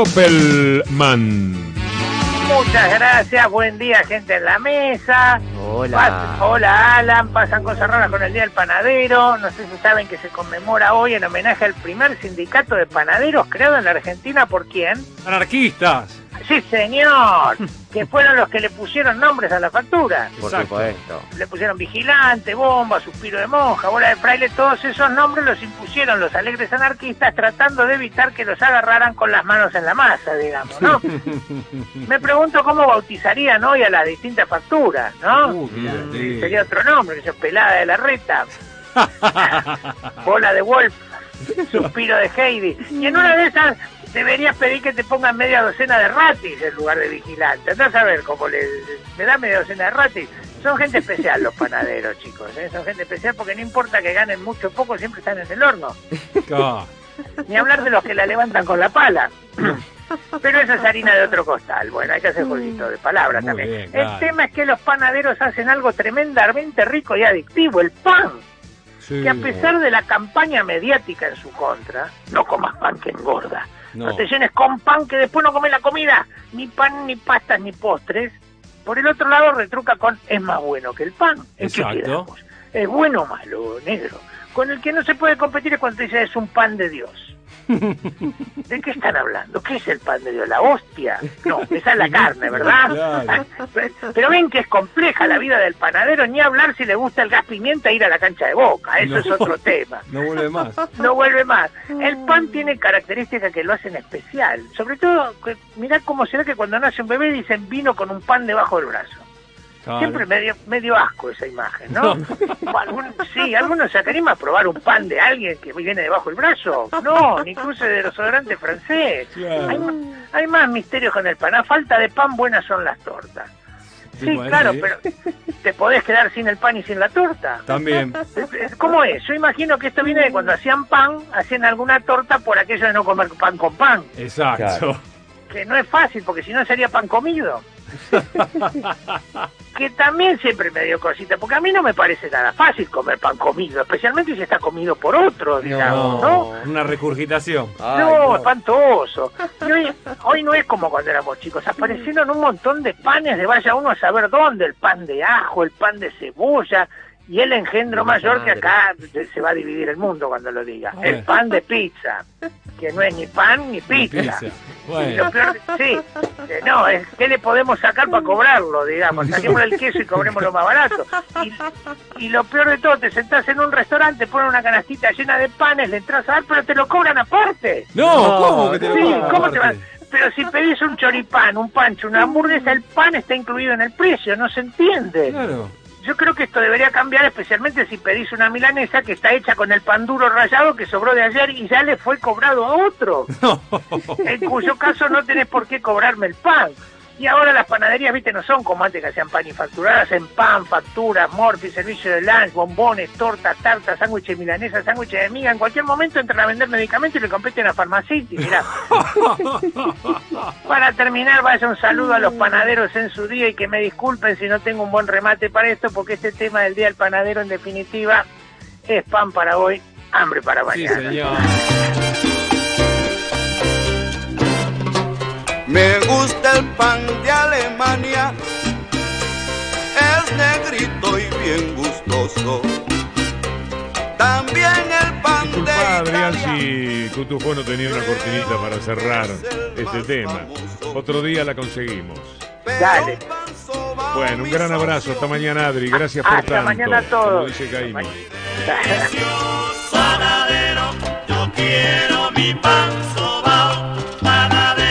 Doppelman. Muchas gracias, buen día gente en la mesa. Hola. hola Alan, pasan cosas raras con el Día del Panadero. No sé si saben que se conmemora hoy en homenaje al primer sindicato de panaderos creado en la Argentina por quién? Anarquistas. Sí, señor. que fueron los que le pusieron nombres a la factura. Por supuesto. Le pusieron vigilante, bomba, suspiro de monja, bola de fraile, todos esos nombres los impusieron los alegres anarquistas tratando de evitar que los agarraran con las manos en la masa, digamos, ¿no? Me pregunto cómo bautizarían hoy a las distintas facturas, ¿no? Uh, divertido. Sería otro nombre, que es pelada de la reta, bola de Wolf, suspiro de Heidi. Y en una de esas deberías pedir que te pongan media docena de ratis en lugar de vigilante. Andás a ver cómo le, le da media docena de ratis. Son gente especial los panaderos, chicos. ¿eh? Son gente especial porque no importa que ganen mucho o poco, siempre están en el horno. Ah, Ni hablar de los que la levantan con la pala. Pero esa es harina de otro costal. Bueno, hay que hacer jueguito de palabras Muy también. bien, el tema es que los panaderos hacen algo tremendamente rico y adictivo, el pan. sí. Que a pesar de la campaña mediática en su contra, no comas pan que engorda. No, llenes con pan que después no comes la comida. Ni pan, ni pastas, ni postres. Por el otro lado retruca con es más bueno que el pan. ¿En qué Exacto. ¿Es bueno o malo, negro? Con el que no se puede competir es cuando te dice es un pan de Dios. ¿De qué están hablando? ¿Qué es el pan de Dios? ¿La hostia? No, esa es la carne, ¿verdad? Claro. Pero ven que es compleja la vida del panadero, ni hablar si le gusta el gas pimienta e ir a la cancha de boca, eso No. es otro tema. No vuelve más. No vuelve más. El pan tiene características que lo hacen especial. Sobre todo, mirá cómo será que cuando nace un bebé dicen vino con un pan debajo del brazo. Claro. Siempre medio, medio asco esa imagen, ¿no? O algún- sí, algunos se anima a probar un pan de alguien que viene debajo del brazo. No, ni cruce de desodorante francés. Claro. Hay, hay más misterios con el pan. A falta de pan, buenas son las tortas. Sí, Sí, bueno, claro, pero te podés quedar sin el pan y sin la torta. También. ¿Cómo es? Yo imagino que esto viene de cuando hacían pan, hacían alguna torta por aquello de no comer pan con pan. Exacto. Claro. Que no es fácil, porque si no sería pan comido. que también siempre me dio cosita, porque a mí no me parece nada fácil comer pan comido, especialmente si está comido por otro, digamos, ¿no? Una regurgitación. Ay, no, espantoso. Y hoy, hoy no es como cuando éramos chicos. Aparecieron un montón de panes de vaya uno a saber dónde. El pan de ajo, el pan de cebolla. Y el engendro mayor que acá se va a dividir el mundo cuando lo diga. Ah. El pan de pizza. Que no es ni pan ni pizza. Pizza. Y Bueno. lo peor, sí, que no, es que le podemos sacar para cobrarlo, digamos, saquemos el queso y cobremos lo más barato. Y, y lo peor de todo, te sentás en un restaurante, ponen una canastita llena de panes, le entras a dar, pero te lo cobran aparte. No, No, ¿cómo que te lo Sí, cobran ¿cómo te va? aparte? Pero si pedís un choripán, un pancho, una hamburguesa, el pan está incluido en el precio, no se entiende. Claro. Yo creo que esto debería cambiar, especialmente si pedís una milanesa que está hecha con el pan duro rallado que sobró de ayer y ya le fue cobrado a otro. No. En cuyo caso no tenés por qué cobrarme el pan. Y ahora las panaderías, viste, no son como antes que hacían pan y facturadas en pan, facturas, morfi, servicio de lunch, bombones, tortas, tartas, sándwiches milanesas, sándwiches de miga. En cualquier momento entran a vender medicamentos y le competen a Farmacity, mirá. Para terminar, vaya un saludo a los panaderos en su día y que me disculpen si no tengo un buen remate para esto, porque este tema del Día del Panadero, en definitiva, es pan para hoy, hambre para Sí, mañana. señor. Me gustoso. También el pan de Disculpa, Adrián, si Cutufo no tenía una cortinita para cerrar este tema. Otro día la conseguimos. Dale. Bueno, un gran abrazo. Hasta mañana, Adri. Gracias por Hasta tanto. mañana a todos. Como dice yo quiero mi pan